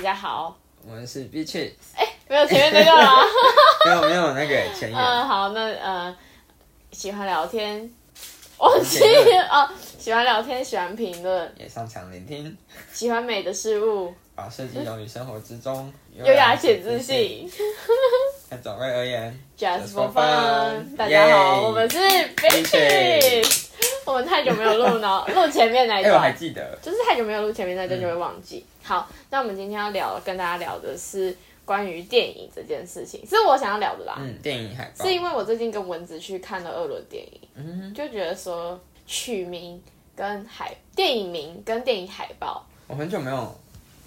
大家好，我们是 B 区，没有前面那个啦。没有没有那个前言，嗯，好，那呃，喜欢聊天，忘记哦，喜欢聊天，喜欢评论，也擅长聆听，喜欢美的事物，把设计融于生活之中，优优雅且自。信。看 总归而言，，just for fun。大家好，我们是 Bitches。我们太久没有录呢，录前面那哎、一我还段，记得，就是太久没有录前面那段就会忘记。好，那我们今天要聊，跟大家聊的是关于电影这件事情，是我想要聊的啦。嗯，电影海报。是因为我最近跟蚊子去看了二轮电影，嗯就觉得说取名跟海电影名跟电影海报，我很久没有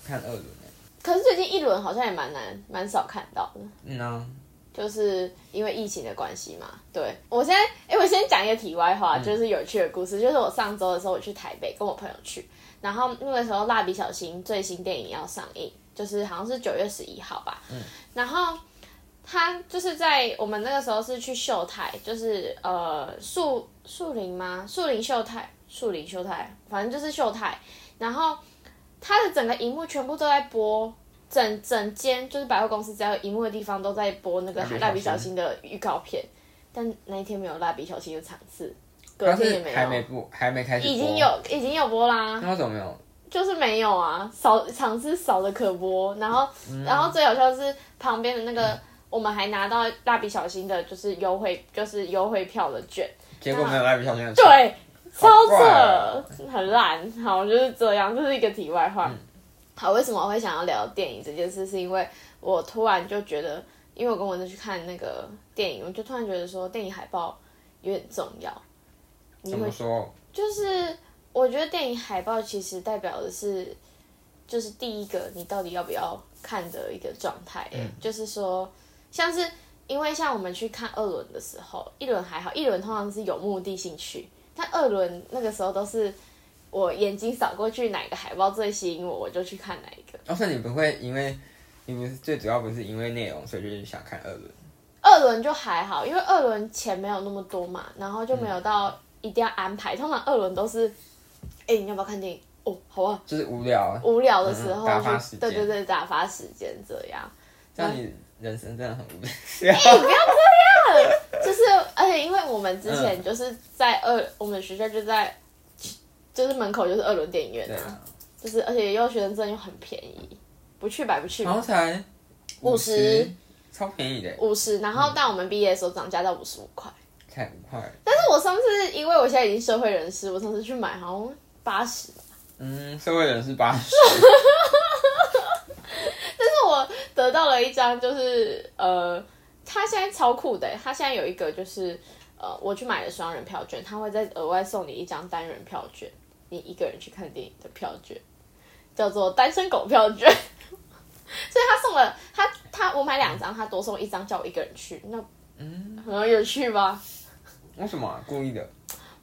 看二轮了，可是最近一轮好像也蛮难蛮少看到的，嗯呢、就是因为疫情的关系嘛。对我现在，哎、我先讲一个题外话，就是有趣的故事，就是我上周的时候我去台北跟我朋友去，然后那个时候蜡笔小新最新电影要上映，就是好像是九月十一号吧，然后。他就是在我们那个时候是去秀泰，就是呃树树林吗？树林秀泰，树林秀泰，反正就是秀泰。然后他的整个荧幕全部都在播，整整间就是百货公司只要有荧幕的地方都在播那个蜡笔小新的预告片，但那一天没有蜡笔小新的场次，隔天也没是还没有，播，还没开始，已经有已经有播啦。那为什么没有？就是没有啊，少场次少的可播，然后、嗯然后最好笑的是旁边的那个，我们还拿到蜡笔小新的就是优惠就是优惠票的券，结果没有蜡笔小新的场，对，超扯哦，很烂。好，就是这样，这是一个题外嗯话。好，为什么我会想要聊电影这件事？是因为我突然就觉得，因为我跟文子去看那个电影，我就突然觉得说，电影海报有点重要。你怎会么说？就是我觉得电影海报其实代表的是，就是第一个你到底要不要看的一个状态、嗯就是说，像是因为像我们去看二轮的时候，一轮还好，一轮通常是有目的性去，但二轮那个时候都是我眼睛扫过去，哪个海报最吸引我，我就去看哪一个。要是你不会因为，你不是最主要不是因为内容，所以就是想看二轮，二轮就还好，因为二轮钱没有那么多嘛，然后就没有到一定要安排。通常二轮都是，哎、你要不要看电影？哦，好啊。就是无聊，无聊的时候嗯打发去时间对对对，打发时间这样。这样你人生真的很无聊。不要这样就是，而且因为我们之前就是在二，我们学校就在，就是门口就是二轮电影院啊，啊，就是而且又学生证又很便宜，不去白不去好像才五十超便宜的，五十，然后但我们毕业的时候涨价到五十五块。才五块。但是我上次因为我现在已经社会人士，我上次去买好像八十，嗯，社会人士八十，但是我得到了一张，就是呃，他现在超酷的，他现在有一个就是呃，我去买的双人票券，他会再额外送你一张单人票券，你一个人去看电影的票券，叫做单身狗票券。所以他送了他他我买两张，他多送一张，叫我一个人去，那嗯，很有趣吧？为什么啊故意的？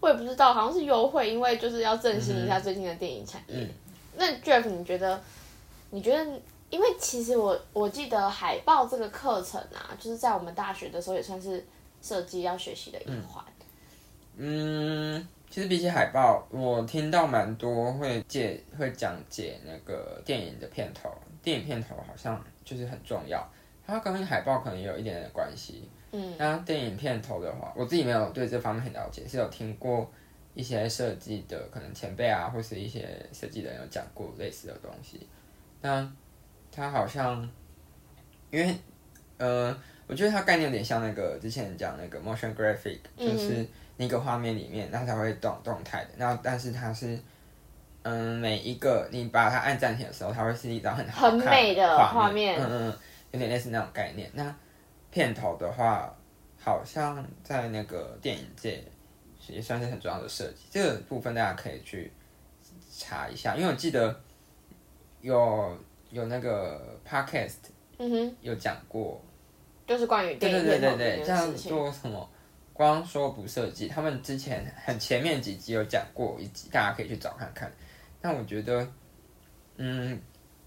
我也不知道，好像是优惠，因为就是要振兴一下最近的电影产业。那 Jeff，你觉得？你觉得？因为其实我我记得海报这个课程啊，就是在我们大学的时候也算是设计要学习的一环。嗯，其实比起海报，我听到蛮多会介会讲解那个电影的片头，电影片头好像就是很重要，它跟海报可能有一点点的关系。嗯，那电影片头的话，我自己没有对这方面很了解，是有听过一些设计的可能前辈啊，或是一些设计人有讲过类似的东西。那它好像，因为呃，我觉得它概念有点像那个之前讲那个 motion graphic，就是那个画面里面，那才会动动态的，然后但是它是。嗯，每一个你把它按暂停的时候，它会是一张很好看很美的画画面嗯嗯，有点类似那种概念。那片头的话，好像在那个电影界也算是很重要的设计，这个部分大家可以去查一下，因为我记得有有那个 podcast 嗯哼，有讲过，就是关于对电对对对对，这这样。做什么？光说不设计，他们之前很前面几集有讲过一集，大家可以去找看看。但我觉得，嗯，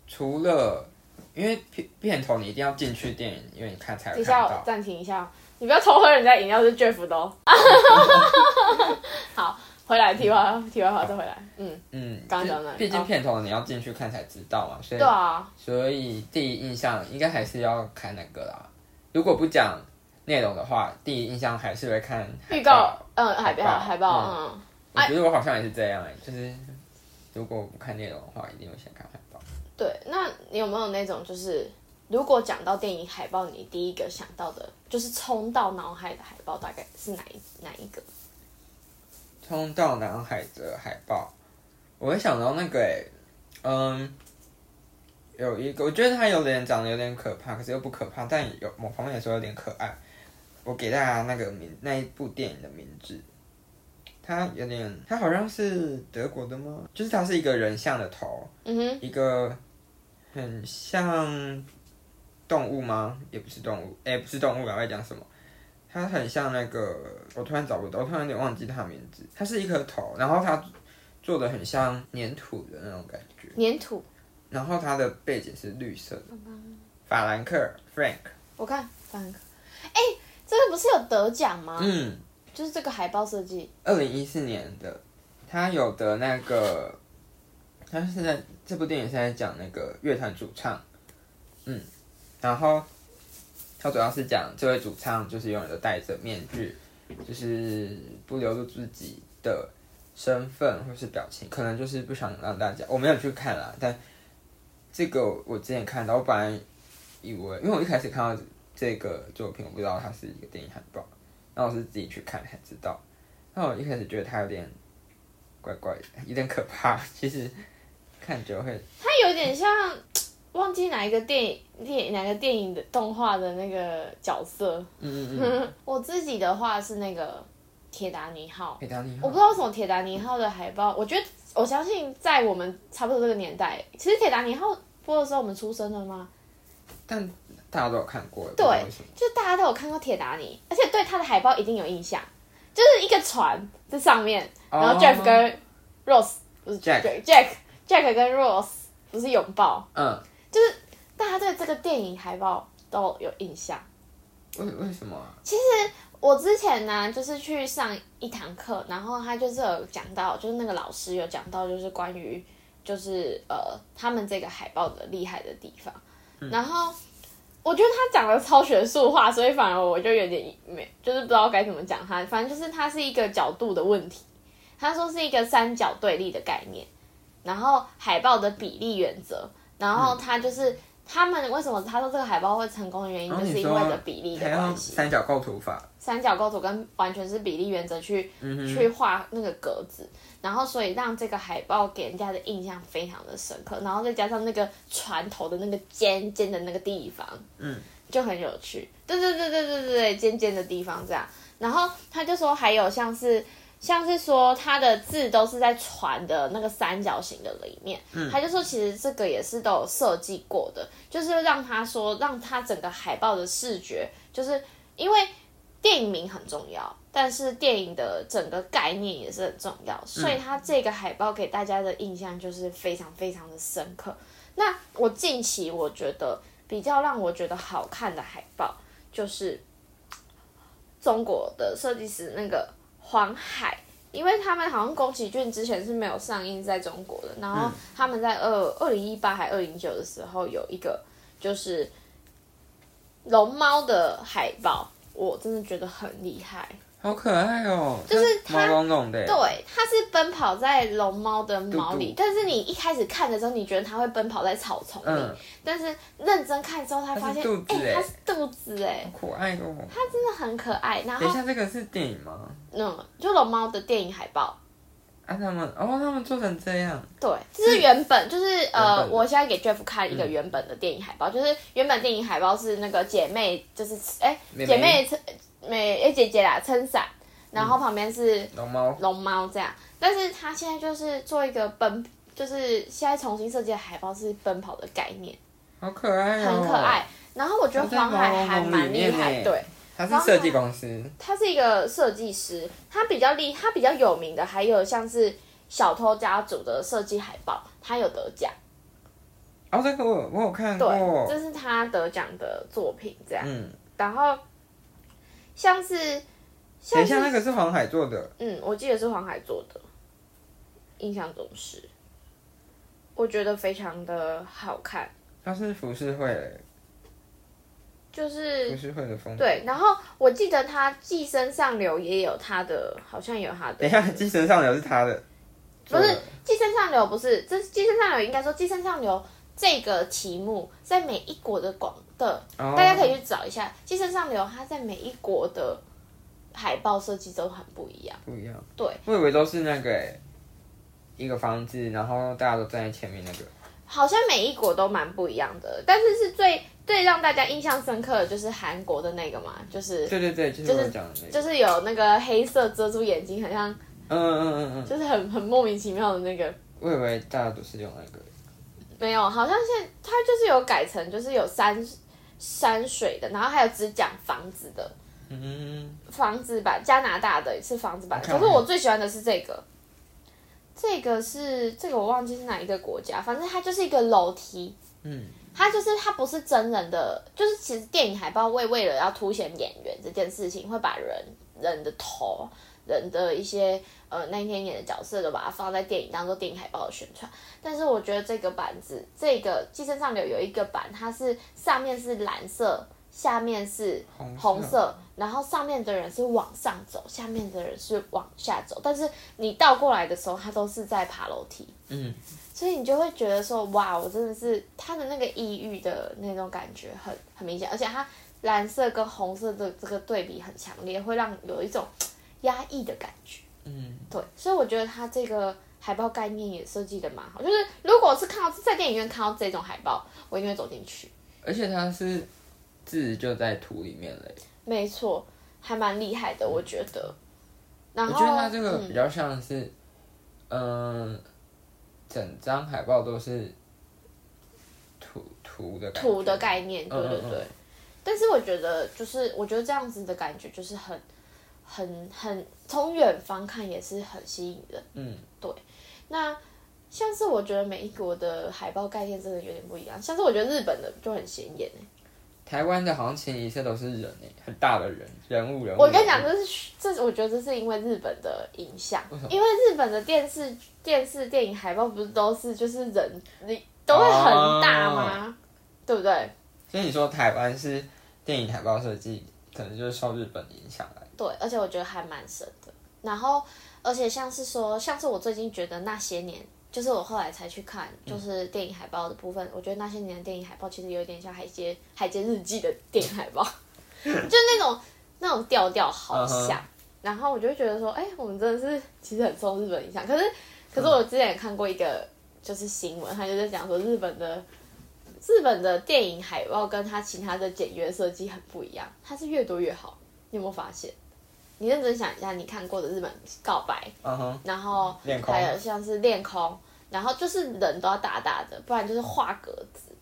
除了因为片片头你一定要进去电影院看才等一下，我会看到，暂停一下，你不要偷喝人家饮料，是 Jeff 的哦。好，回来题外话题外话再回来，嗯，嗯，刚刚讲哪里毕竟哦片头你要进去看才知道嘛，所以对啊，所以第一印象应该还是要看那个啦。如果不讲内容的话，第一印象还是会看海预告，嗯，海报海报，嗯，我觉得我好像也是这样哎、就是如果不看内容的话，一定会先看海报。对，那你有没有那种就是，如果讲到电影海报，你第一个想到的，就是冲到脑海的海报，大概是哪一哪一个？冲到南海的海报，我会想到那个哎、嗯，有一个我觉得他有点长得有点可怕，可是又不可怕，但有某方面来说有点可爱。我给大家那个名那一部电影的名字，它有点，它好像是德国的吗？就是它是一个人像的头，嗯哼，一个很像动物吗？也不是动物，哎、不是动物啊，我在讲什么？它很像那个，我突然找不到，我突然有点忘记它的名字。它是一颗头，然后它做的很像粘土的那种感觉，粘土，然后它的背景是绿色的。法兰克 Frank，我看法兰克，哎、这个不是有得奖吗？嗯，就是这个海报设计，二零一四年的，他有得那个，他是在这部电影是在讲那个乐团主唱，嗯，然后他主要是讲这位主唱就是永远都戴着面具，就是不流露自己的身份或是表情，可能就是不想让大家，我没有去看啦，但这个我之前看到，我本来以为，因为我一开始看到这个作品，我不知道它是一个电影海报。然后我是自己去看才知道。那我一开始觉得它有点怪怪的，有点可怕。其实看久会，它有点像忘记哪一个电影电影哪个电影的动画的那个角色。嗯嗯嗯，我自己的话是那个铁达尼号，铁达尼号我不知道为什么铁达尼号的海报，我觉得我相信在我们差不多这个年代，其实铁达尼号播的时候我们出生了吗？但大家都有看过，对就是大家都有看过铁达尼，而且对它的海报一定有印象，就是一个船在上面，然后哦 Jeff 跟 Rose 不是 Jack Jack Jack 跟 Rose 不是拥抱，嗯，就是大家对这个电影海报都有印象。为为什么啊？我之前呢，就是去上一堂课，然后他就是有讲到，就是那个老师有讲到，就是关于就是呃他们这个海报的厉害的地方。然后我觉得他讲的超学术化，所以反而我就有点没，就是不知道该怎么讲他。反正就是它是一个角度的问题，他说是一个三角对立的概念，然后海报的比例原则，然后他就是。他们为什么他说这个海报会成功的原因，就是因为的比例的关系。三角构图法，三角构图跟完全是比例原则去、去画那个格子，然后所以让这个海报给人家的印象非常的深刻，然后再加上那个船头的那个尖尖的那个地方，嗯，就很有趣。对对对对对对对，尖尖的地方这样。然后他就说还有像是像是说他的字都是在船的那个三角形的里面，他就说其实这个也是都有设计过的，就是让他说让他整个海报的视觉，就是因为电影名很重要，但是电影的整个概念也是很重要，所以他这个海报给大家的印象就是非常非常的深刻。那我近期我觉得比较让我觉得好看的海报就是中国的设计师那个黄海，因为他们好像宫崎骏之前是没有上映在中国的，然后他们在二二零一八还二零九的时候有一个就是龙猫的海报，我真的觉得很厉害。好可爱哦，就是它毛茸茸的，对，它是奔跑在龙猫的毛里，但是你一开始看的时候，你觉得它会奔跑在草丛里，嗯，但是认真看之后，它发现，哎、哎它是肚子哎，好可爱哦。它真的很可爱。然后，等一下，这个是电影吗？嗯，就龙猫的电影海报，啊，他们哦，他们做成这样，对，这是原本，就是呃，我现在给 Jeff 看一个原本的电影海报，就是原本电影海报是那个姐妹，就是哎、姐妹撑妹哎姐姐啦撑伞，然后旁边是龙猫，龙猫这样，但是他现在就是做一个奔，就是现在重新设计的海报是奔跑的概念，好可爱哦，很可爱。然后我觉得黄海还蛮厉害，对，他是设计公司，他是一个设计师，他比较厉，他比较有名的还有像是小偷家族的设计海报，他有得奖，哦，这个我我有看对，过，这是他得奖的作品这样。嗯，然后像是等一下，那个是黄海做的，嗯，我记得是黄海做的，印象中是，我觉得非常的好看，他是浮世绘。欸，就是。对，然后我记得他《寄生上流》也有他的，好像有他的。等一下，《寄生上流》是他的，不是《寄生上流》，不是，这《寄生上流》应该说《寄生上流》这个题目在每一国的广的，哦大家可以去找一下《寄生上流》，它在每一国的海报设计都很不一样。不一样。对，我以为都是那个欸一个房子，然后大家都站在前面那个。好像每一国都蛮不一样的，但是是最最让大家印象深刻的就是韩国的那个嘛，就是对对对，就是我讲的那个。就是有那个黑色遮住眼睛，很像嗯嗯嗯嗯，就是很很莫名其妙的那个。我以为大家都是用那个。没有，好像现它就是有改成就是有山山水的，然后还有只讲房子的。嗯，房子版，加拿大的是房子版，可是我最喜欢的是这个，这个是这个我忘记是哪一个国家，反正它就是一个楼梯，嗯，它就是它不是真人的，就是其实电影海报为为了要凸显演员这件事情，会把人人的头。人的一些呃那一天演的角色都把它放在电影当做电影海报的宣传，但是我觉得这个板子，这个《寄生上流》有一个版，它是上面是蓝色，下面是红色。红色，然后上面的人是往上走，下面的人是往下走，但是你倒过来的时候，它都是在爬楼梯，嗯，所以你就会觉得说，哇，我真的是他的那个抑郁的那种感觉很很明显，而且它蓝色跟红色的这个对比很强烈，会让有一种压抑的感觉。嗯，对，所以我觉得它这个海报概念也设计的蛮好。就是如果是看到在电影院看到这种海报，我一定会走进去。而且它是字就在图里面嘞。没错，还蛮厉害的，我觉得。然后我觉得它这个嗯比较像是，嗯、整张海报都是图图的感觉。图的概念，对对对。嗯。嗯嗯但是我觉得，就是我觉得这样子的感觉，就是很、很、很从远方看也是很吸引人。嗯，对。那像是我觉得每一国的海报概念真的有点不一样，像是我觉得日本的就很显眼欸台湾的行情一切都是人诶，很大的人人物人物。我跟你讲，这是这，我觉得这是因为日本的影响因为日本的电视、电视、电影海报不是都是就是人，你都会很大吗？对不对？所以你说台湾是电影海报设计，可能就是受日本影响来。对，而且我觉得还蛮深的。然后，而且像是说，像是我最近觉得那些年，就是我后来才去看，就是电影海报的部分，我觉得那些年的电影海报其实有点像海街海街日记的电影海报，就那种那种调调好像。然后我就觉得说，哎、我们真的是其实很受日本影响。可是，可是我之前也看过一个就是新闻，他就在讲说日本的。日本的电影海报跟它其他的简约设计很不一样，它是越多越好。你有没有发现？你认真想一下，你看过的日本告白，嗯哼，然后还有像是恋空，然后就是人都要大大的，不然就是画格子，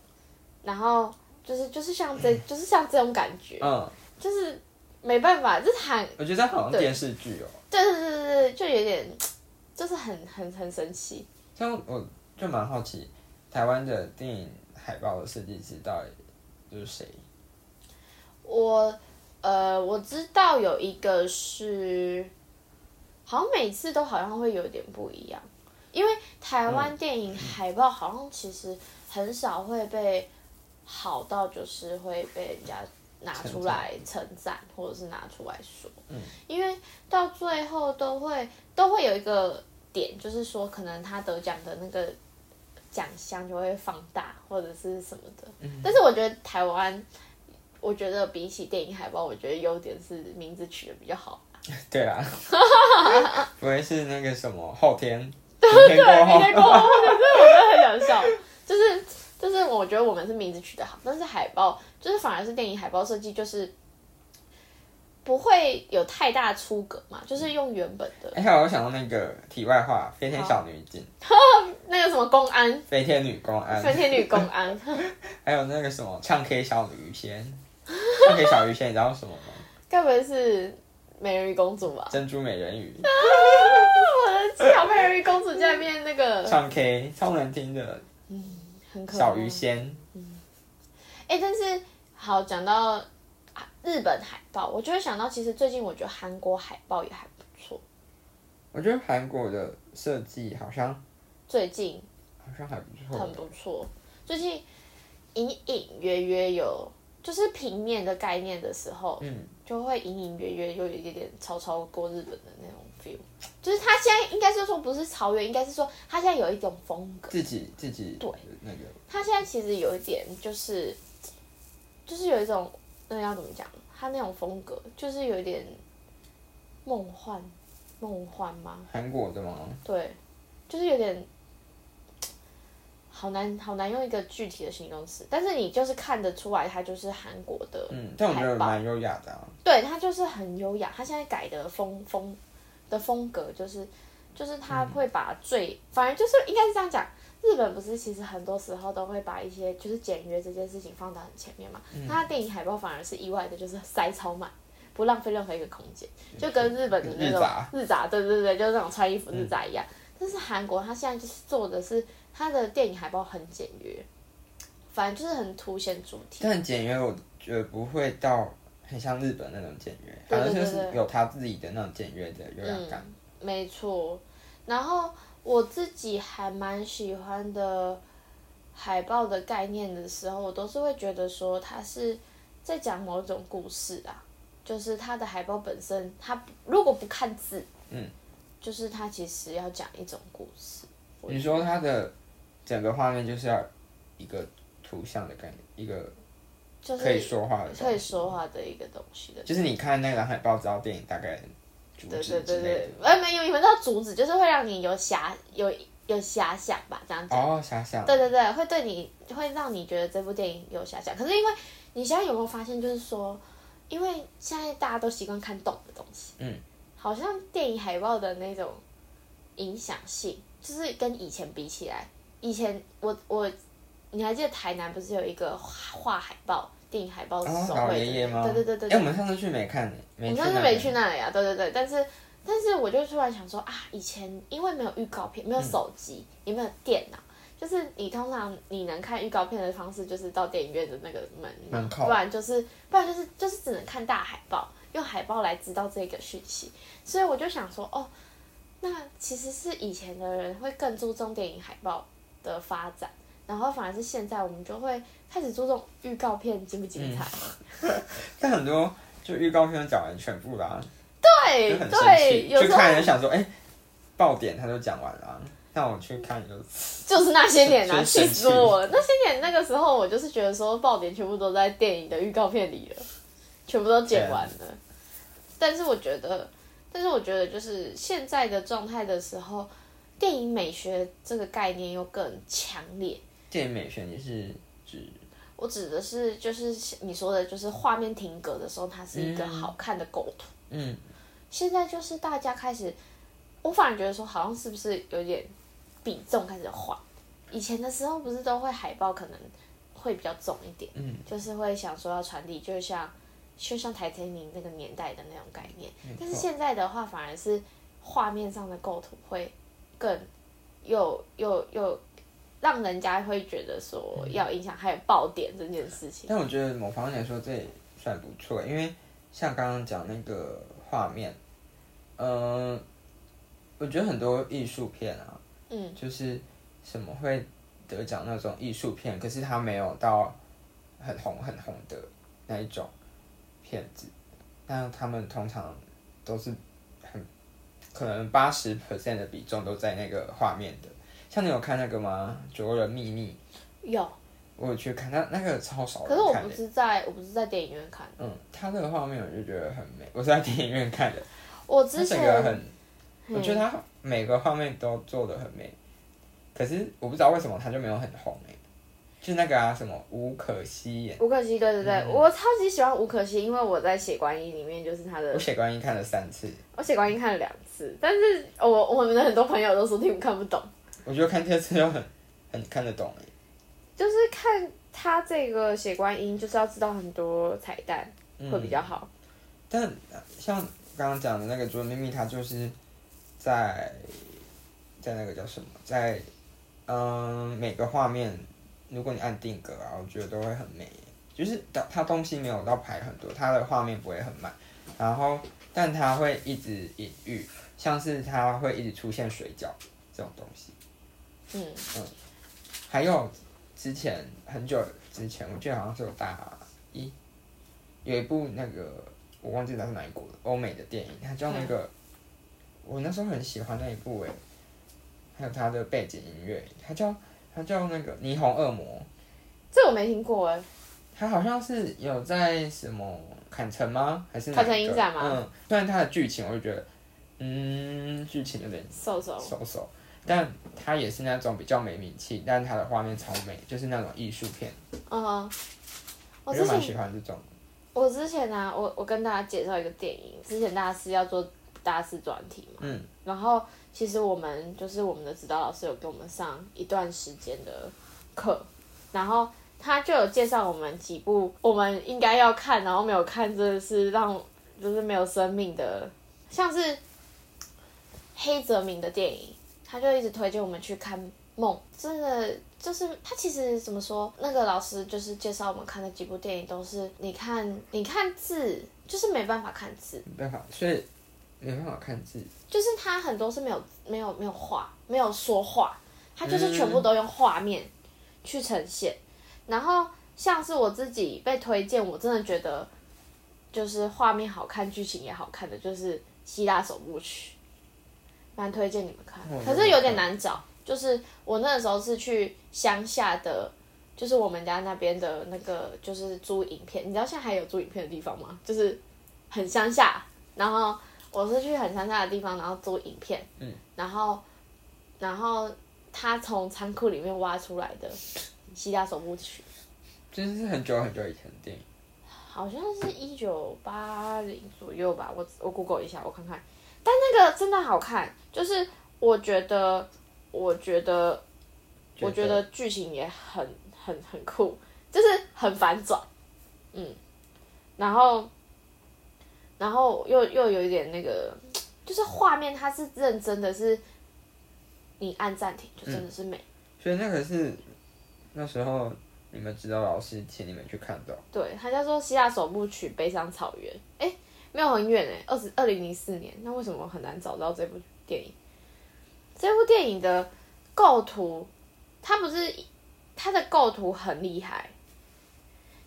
然后就是就是像这 就是像这种感觉，嗯，就是没办法，就是韩我觉得好像对。电视剧哦、对对对对对，就有点 就是很很很神奇。像我就蛮好奇，台湾的电影海报的设计师到底就是谁？我呃我知道有一个是，好像每次都好像会有点不一样，因为台湾电影海报好像其实很少会被好到就是会被人家拿出来称赞，或者是拿出来说，嗯。因为到最后都会都会有一个点，就是说可能他得奖的那个奖项就会放大或者是什么的，但是我觉得台湾。我觉得比起电影海报，我觉得优点是名字取的比较好。对啦，不会是那个什么后天，明天过对，后明天过后，是我真的很想笑，就是就是我觉得我们是名字取得好，但是海报就是反而是电影海报设计就是不会有太大出格嘛，就是用原本的。哎、我想到那个题外话，飞天小女警、那个什么公安、飞天女公安，飞天女公安，还有那个什么唱 K 小女仙，唱 K 小鱼仙，你知道什么吗？该不会是美人鱼公主吧？珍珠美人鱼我的小美人鱼公主在面那个唱 K 超难听的嗯很可爱小鱼仙，嗯哎、但是好讲到啊日本海报，我就会想到，其实最近我觉得韩国海报也还不错。我觉得韩国的设计好像最近好像还不错，很不错。最近隐隐约约有，就是平面的概念的时候，嗯，就会隐隐约约又有一点点超超过日本的那种 feel。就是他现在应该是说不是超越，应该是说他现在有一种风格。自己自己对那个他现在其实有一点就是，就是有一种那要怎么讲？他那种风格就是有一点梦幻，梦幻吗？韩国的吗？对，就是有点好难好难用一个具体的形容词，但是你就是看得出来，它就是韩国的嗯，但我觉，得蛮优雅的啊。对，它就是很优雅。它现在改的风风的风格就是就是它会把最，反正就是应该是这样讲。日本不是其实很多时候都会把一些就是简约这件事情放到很前面嘛，那它电影海报反而是意外的，就是塞超满，不浪费任何一个空间，就跟日本的那种日杂日杂，对对对，就是那种穿衣服日杂一样。但是韩国它现在就是做的是它的电影海报很简约，反正就是很凸显主题。但简约，我觉得不会到很像日本那种简约，对反正就是有他自己的那种简约的优雅感。没错，然后我自己还蛮喜欢的海报的概念的时候，我都是会觉得说它是在讲某种故事啊，就是它的海报本身，它如果不看字，嗯，就是它其实要讲一种故事。你说它的整个画面就是要一个图像的概念，一个就是可以说话的可以说话的一个东西的。就是你看那个海报，知道电影大概主对旨之类对对对的。，呃，没有，你们知道主旨就是会让你有遐有有遐想吧，这样子。哦，遐想，对对对，会对你会让你觉得这部电影有遐想。可是因为你现在有没有发现，就是说，因为现在大家都习惯看懂的东西，嗯，好像电影海报的那种影响性，就是跟以前比起来，以前我我你还记得台南不是有一个画海报电影海报手绘的爷爷吗？对对对对哎，我们上次去没看呢，我们上次没去那里啊，对对对，但是但是我就突然想说啊，以前因为没有预告片，没有手机，也没有电脑，就是你通常你能看预告片的方式，就是到电影院的那个门门口不然就是不然就是就是只能看大海报，用海报来知道这个讯息，所以我就想说哦，那其实是以前的人会更注重电影海报的发展。然后反而是现在，我们就会开始注重预告片精不精彩。但很多就预告片讲完全部啦，对就很生对，气，有时候去看人想说，哎，爆点他都讲完了啊，那我去看就就是那些年啊，气死我了！那些年那个时候，我就是觉得说爆点全部都在电影的预告片里了，全部都剪完了。但是我觉得，但是我觉得就是现在的状态的时候，电影美学这个概念又更强烈。电影美学你是指我指的是，就是你说的，就是画面停格的时候，它是一个嗯好看的构图。嗯现在就是大家开始，我反而觉得说，好像是不是有点比重开始换？以前的时候不是都会海报可能会比较重一点，嗯，就是会想说要传递，就像就像台铁宁那个年代的那种概念。但是现在的话，反而是画面上的构图会更又又又让人家会觉得说要影响，还有爆点这件事情。但我觉得某方面来说，这也算不错，因为像刚刚讲那个画面，嗯、我觉得很多艺术片啊，嗯，就是什么会得奖那种艺术片，可是它没有到很红很红的那一种片子，那他们通常都是很可能八十 percent 的比重都在那个画面的。像你有看那个吗？《灼人秘密》，有，我有去看，那那个超少可是我不。是在我不是在电影院看的，嗯，他那个画面我就觉得很美，我是在电影院看的，我他之前很，我觉得他每个画面都做的很美，可是我不知道为什么他就没有很红哎、就那个啊什么吴可希演，吴可希，对对对，嗯。我超级喜欢吴可希，因为我在《血观音》里面就是他的我，血观音看了三次，我《血观音》看了两次，但是我我们的很多朋友都说你们看不懂，我觉得看第二次就很很看得懂哎、就是看他这个《血观音》，就是要知道很多彩蛋会比较好。但呃像刚刚讲的那个《灼人秘密》，它就是在在那个叫什么，在嗯每个画面，如果你按定格啊，我觉得都会很美。就是它它东西没有到排很多，它的画面不会很慢，然后但它会一直隐喻，像是它会一直出现水饺这种东西。嗯嗯还有之前很久之前，我记得好像是有大一有一部那个我忘记它是哪一国的欧美的电影，它叫那个、我那时候很喜欢那一部诶，还有它的背景音乐，它叫它叫那个霓虹恶魔，这我没听过哎。他好像是有在什么坎城吗？还是坎城影展吗？嗯，虽然他的剧情我就觉得，嗯，剧情有点瘦瘦，手手，但他也是那种比较没名气，但他的画面超美，就是那种艺术片，嗯哼，我我就蛮之前喜欢这种。我之前呢、我我跟大家介绍一个电影，之前大家是要做大四专题嘛，嗯，然后其实我们就是我们的指导老师有给我们上一段时间的课，然后他就有介绍我们几部我们应该要看，然后没有看，真的是让就是没有生命的，像是黑泽明的电影，他就一直推荐我们去看《梦》，真的就是他其实怎么说，那个老师就是介绍我们看的几部电影都是，你看你看字就是没办法看字，没办法，所以没办法看字。就是他很多是没有没有没有画，没有说话，他就是全部都用画面去呈现。然后像是我自己被推荐，我真的觉得就是画面好看，剧情也好看的，就是《希腊首部曲》，蛮推荐你们看哦。可是有点难找，就是我那个时候是去乡下的。就是我们家那边的那个，就是租影片，你知道现在还有租影片的地方吗？就是很乡下，然后我是去很乡下的地方，然后租影片，嗯，然后，然后他从仓库里面挖出来的希腊首部曲，真是很久很久以前的电影，好像是一九八零左右吧，我我 Google 一下，我看看。但那个真的好看，就是我觉得，我觉得，我觉得剧情也很很很酷，就是很反转，嗯，然后，然后又又有一点那个，就是画面它是认真的是，你按暂停就真的是美，所以那个是那时候你们指导老师请你们去看的哦。对，他叫做《希腊首部曲：悲伤草原》。哎，没有很远哎，二十二零零四年。那为什么很难找到这部电影？这部电影的构图，它不是它的构图很厉害，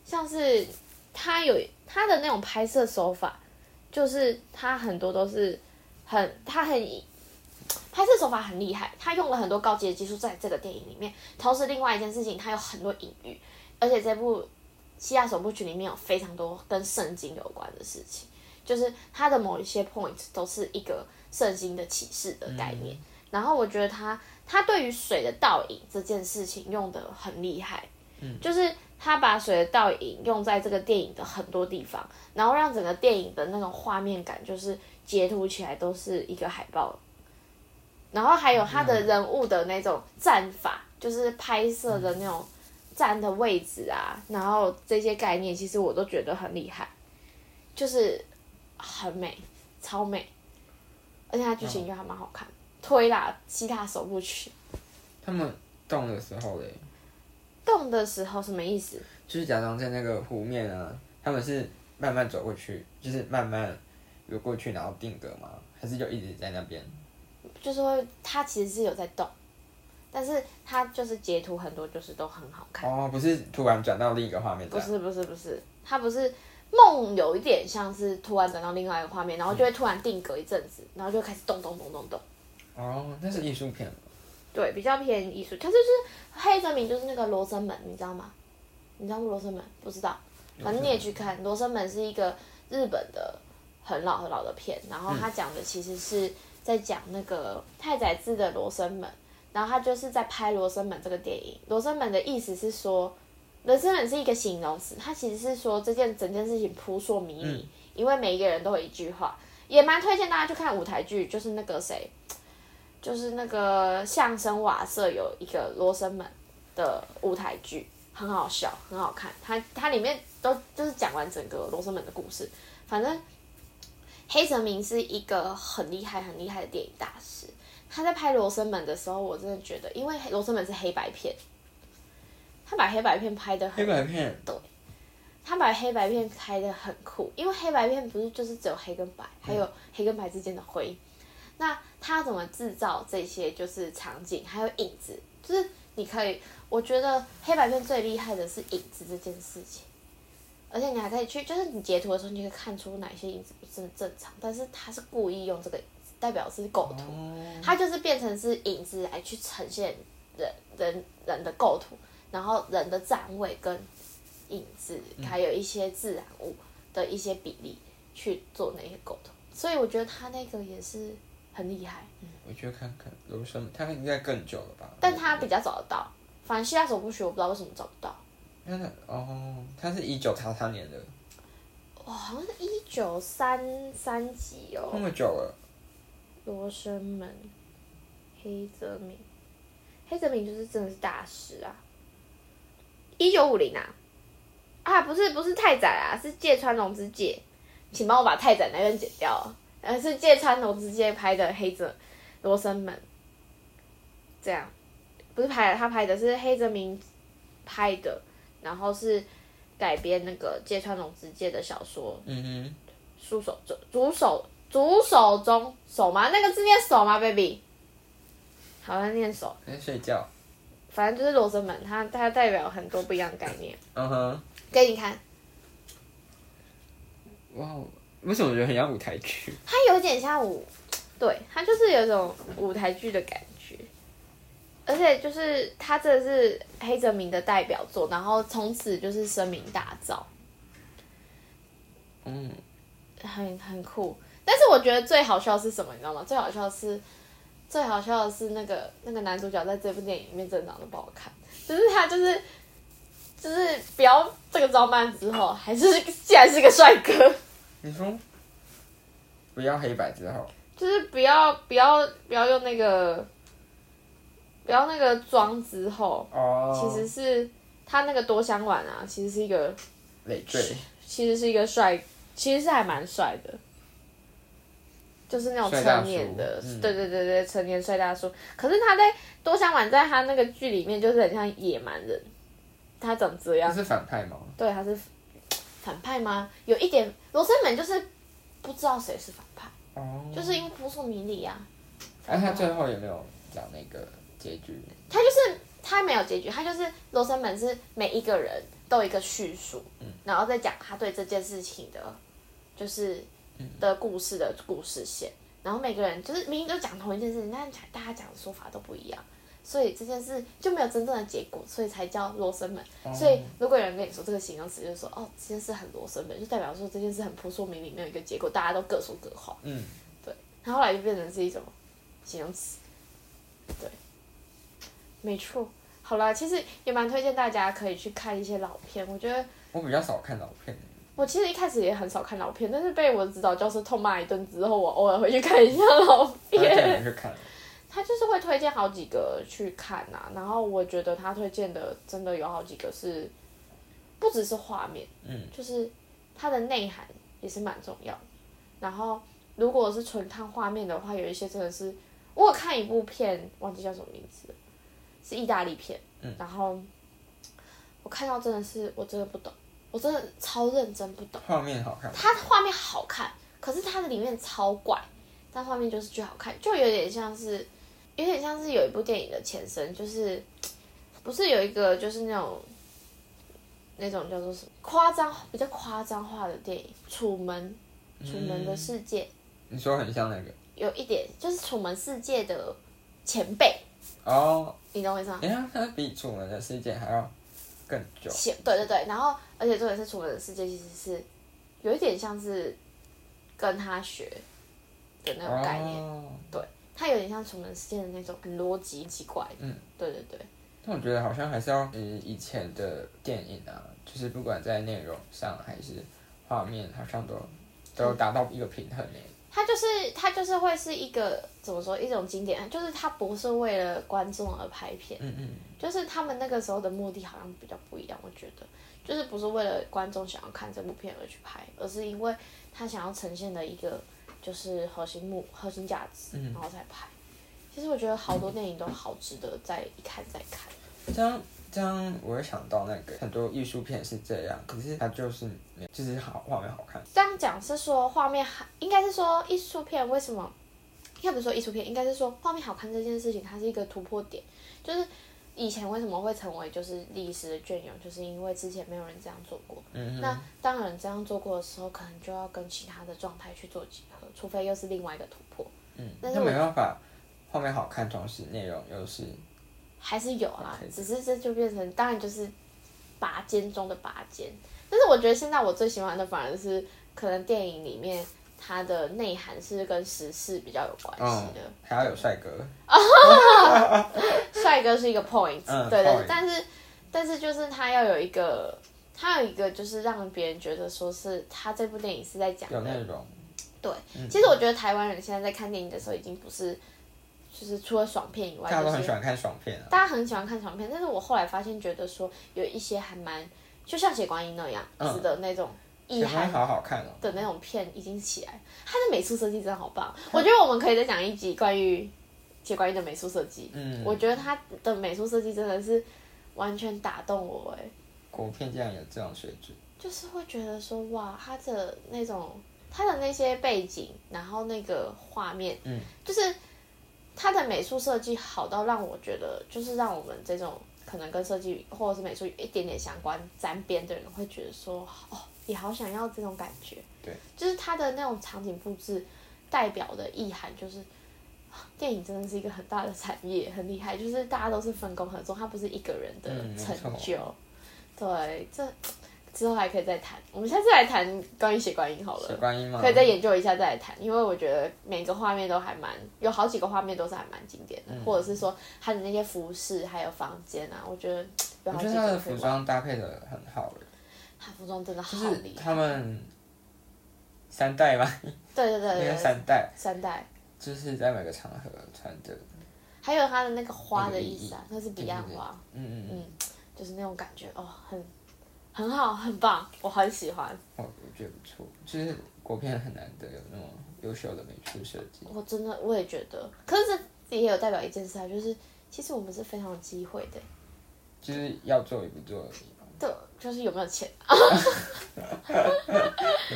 像是它有它的那种拍摄手法，就是他很多都是很他很拍摄手法很厉害，他用了很多高级的技术在这个电影里面。同时，另外一件事情，他有很多隐喻，而且这部西亚首部曲里面有非常多跟圣经有关的事情，就是他的某一些 point 都是一个圣经的启示的概念。然后我觉得他他对于水的倒影这件事情用的很厉害，就是他把水的倒影用在这个电影的很多地方，然后让整个电影的那种画面感就是截图起来都是一个海报。然后还有他的人物的那种站法，就是拍摄的那种站的位置啊，然后这些概念，其实我都觉得很厉害，就是很美，超美，而且他剧情又还蛮好看。推啦，其他首部曲他们动的时候嘞，动的时候什么意思？就是假装在那个湖面啊，他们是慢慢走过去，就是慢慢游过去，然后定格吗？还是就一直在那边？就是说，它其实是有在动，但是它就是截图很多，就是都很好看。哦，不是突然转到另一个画面这样，不是不是不是，它不是梦，有一点像是突然转到另外一个画面，然后就会突然定格一阵子，然后就开始动动动动动。哦，那是艺术片。对，比较偏艺术。它就是黑泽明，就是那个罗生门，你知道吗？你知道罗生门？不知道，反正你也去看。罗生门是一个日本的很老很老的片，然后它讲的其实是在讲那个太宰治的罗生门，然后他就是在拍罗生门这个电影。罗生门的意思是说，罗生门是一个形容词，它其实是说这件整件事情扑朔迷离，因为每一个人都有一句话，也蛮推荐大家去看舞台剧，就是那个谁。就是那个相声瓦舍有一个罗生门的舞台剧，很好笑，很好看。它它里面都就是讲完整个罗生门的故事。反正黑泽明是一个很厉害很厉害的电影大师。他在拍罗生门的时候，我真的觉得，因为罗生门是黑白片，他把黑白片拍的很黑白片，对，他把黑白片拍的很酷，因为黑白片不是就是只有黑跟白，还有黑跟白之间的灰。那他怎么制造这些就是场景，还有影子，就是你可以，我觉得黑白片最厉害的是影子这件事情。而且你还可以去，就是你截图的时候，你可以看出哪些影子不是正常，但是他是故意用这个影子，代表是构图，他就是变成是影子来去呈现人人人的构图，然后人的站位跟影子，还有一些自然物的一些比例去做那些构图，所以我觉得他那个也是很厉害，我觉得看看罗生，他应该更久了吧？但他比较找得到，反正希腊首部曲我不知道为什么找不到。真的哦，他是一九叉叉年的，哇，好像是一九三三几那哦。么久了，罗生门，黑泽明，黑泽明就是真的是大师啊。一九五零啊，啊不是不是太宰啊，是芥川龙之介，请帮我把太宰那边剪掉，呃是芥川龙之介拍的黑泽罗生门，这样，不是拍的，他拍的是黑泽明拍的，然后是改编那个芥川龙之介的小说。嗯哼。书手中主手主手中手吗？那个字念手吗，baby？好像念手，哼，在睡觉，反正就是罗生门，它它代表很多不一样的概念。嗯哼，给你看，哇哦，为什么我觉得很像舞台剧？它有点像舞，对，它就是有一种舞台剧的感觉，而且就是它这是黑泽明的代表作，然后从此就是声名大噪，嗯，很很酷。但是我觉得最好笑的是什么，你知道吗？最好笑的是，最好笑的是那个那个男主角在这部电影里面真的长得不好看，就是他就是就是不要这个装扮之后，还是竟然是个帅哥，你说不要黑白之后，就是不要不要不要用那个不要那个妆之后，哦，其实是他那个多香丸啊，其实是一个累赘，其实是一个帅，其实是还蛮帅的，就是那种帅大成年的，嗯。对对对对，成年帅大叔。可是他在多香丸在他那个剧里面就是很像野蛮人，他长这样。他，是反派吗？对，他是反派吗？有一点，罗生门就是不知道谁是反派，哦，就是因为扑朔迷离啊。哎，他最后有没有讲那个结局？他就是他没有结局，他就是罗生门是每一个人都有一个叙述，嗯然后再讲他对这件事情的，就是的故事的故事线，然后每个人就是明明都讲同一件事情，但大家讲的说法都不一样，所以这件事就没有真正的结果，所以才叫罗生门。所以如果有人跟你说这个形容词，就是说哦这件事很罗生门，就代表说这件事很扑朔迷离，没有一个结果，大家都各说各话。嗯，对它后来就变成是一种形容词，对，没错。好啦，其实也蛮推荐大家可以去看一些老片。我觉得我比较少看老片，我其实一开始也很少看老片，但是被我的指导教授痛骂一顿之后，我偶尔会去看一下老片。人去看。他就是会推荐好几个去看呐、然后我觉得他推荐的真的有好几个是，不只是画面，嗯，就是它的内涵也是蛮重要的。然后如果是纯看画面的话，有一些真的是，我有看一部片，忘记叫什么名字了，是意大利片，嗯然后我看到真的是我真的不懂，我真的超认真不懂。画面好看，它画面好看，可是它的里面超怪，但画面就是巨好看，就有点像是，有点像是有一部电影的前身，就是 不是有一个就是那种那种叫做什么夸张比较夸张化的电影《楚门》，《楚门的世界》你说很像那个。有一点就是《楚门世界》的前辈，哦，你懂我意思吗？哎呀，它比《楚门的世界》还要更久。前对对对，然后而且重点是《楚门的世界》其实是有一点像是跟他学的那种概念。哦，它有点像《楚门世界》的那种很逻辑奇怪。嗯，对对对，但我觉得好像还是要，呃，以前的电影啊，就是不管在内容上还是画面，好像都都达到一个平衡诶。它就是它就是会是一个怎么说一种经典，就是它不是为了观众而拍片，嗯嗯，就是他们那个时候的目的好像比较不一样，我觉得。就是不是为了观众想要看这部片而去拍，而是因为他想要呈现的一个就是核心目核心价值，然后再拍。其实我觉得好多电影都好值得再一看再看。这样这样我会想到那个很多艺术片是这样，可是它就是就是好画面好看。这样讲是说画面好，应该是说艺术片为什么？应该不是说艺术片，应该是说画面好看这件事情，它是一个突破点。就是以前为什么会成为就是历史的隽永，就是因为之前没有人这样做过。嗯那当有人这样做过的时候，可能就要跟其他的状态去做结合，除非又是另外一个突破。嗯，但是我那没办法，画面好看，同时内容又是还是有啦只是这就变成当然就是拔尖中的拔尖。但是我觉得现在我最喜欢的反而是可能电影里面它的内涵是跟时事比较有关系嗯的。，还要有帅哥，帅哥是一个 point，、嗯对对但是但是就是他要有一个，他有一个就是让别人觉得说是他这部电影是在讲内容，对，其实我觉得台湾人现在在看电影的时候，已经不是就是除了爽片以外，大家都很喜欢看爽片啊。大家很喜欢看爽片。但是我后来发现，觉得说有一些还蛮就像《血观音》那样子的那种意喜欢涵好好看哦。的那种片已经起来了，它的美术设计真的好棒。我觉得我们可以再讲一集关于《铁观音》的美术设计。嗯，我觉得它的美术设计真的是完全打动我哎。国片竟然有这种水准，就是会觉得说哇，他的那种他的那些背景，然后那个画面，嗯，就是他的美术设计好到让我觉得，就是让我们这种可能跟设计或者是美术有一点点相关沾边的人，会觉得说哦，也好想要这种感觉。对，就是他的那种场景布置代表的意涵，就是。啊 电影真的是一个很大的产业，很厉害，就是大家都是分工合作，它不是一个人的成错就。对，这之后还可以再谈。我们下次来谈关于血观音好血了，观音吗？可以再研究一下再来谈，因为我觉得每个画面都还蛮，有好几个画面都是还蛮经典的，嗯或者是说它的那些服饰还有房间啊，我觉得有好几我觉得他的。服装搭配的很好诶，他服装真的好就是厉害，他们三代吗，对对对那个对对，三代。三代，就是在每个场合穿的，还有他的那个花的那个意思啊，那是彼岸花，嗯嗯嗯，嗯，就是那种感觉哦，很很好，很棒，我很喜欢。哦，我觉得不错，就是国片很难得有那种优秀的美术设计，我真的我也觉得，可是这也有代表一件事啊，就是其实我们是非常有机会的，就是要做也不做而已嘛，对，就是有没有钱，有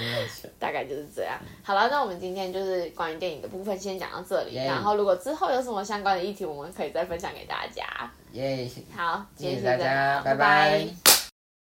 没有钱？大概就是这样。好了，那我们今天就是关于电影的部分先讲到这里，耶然后如果之后有什么相关的议题，我们可以再分享给大家。耶、好，谢谢大家拜拜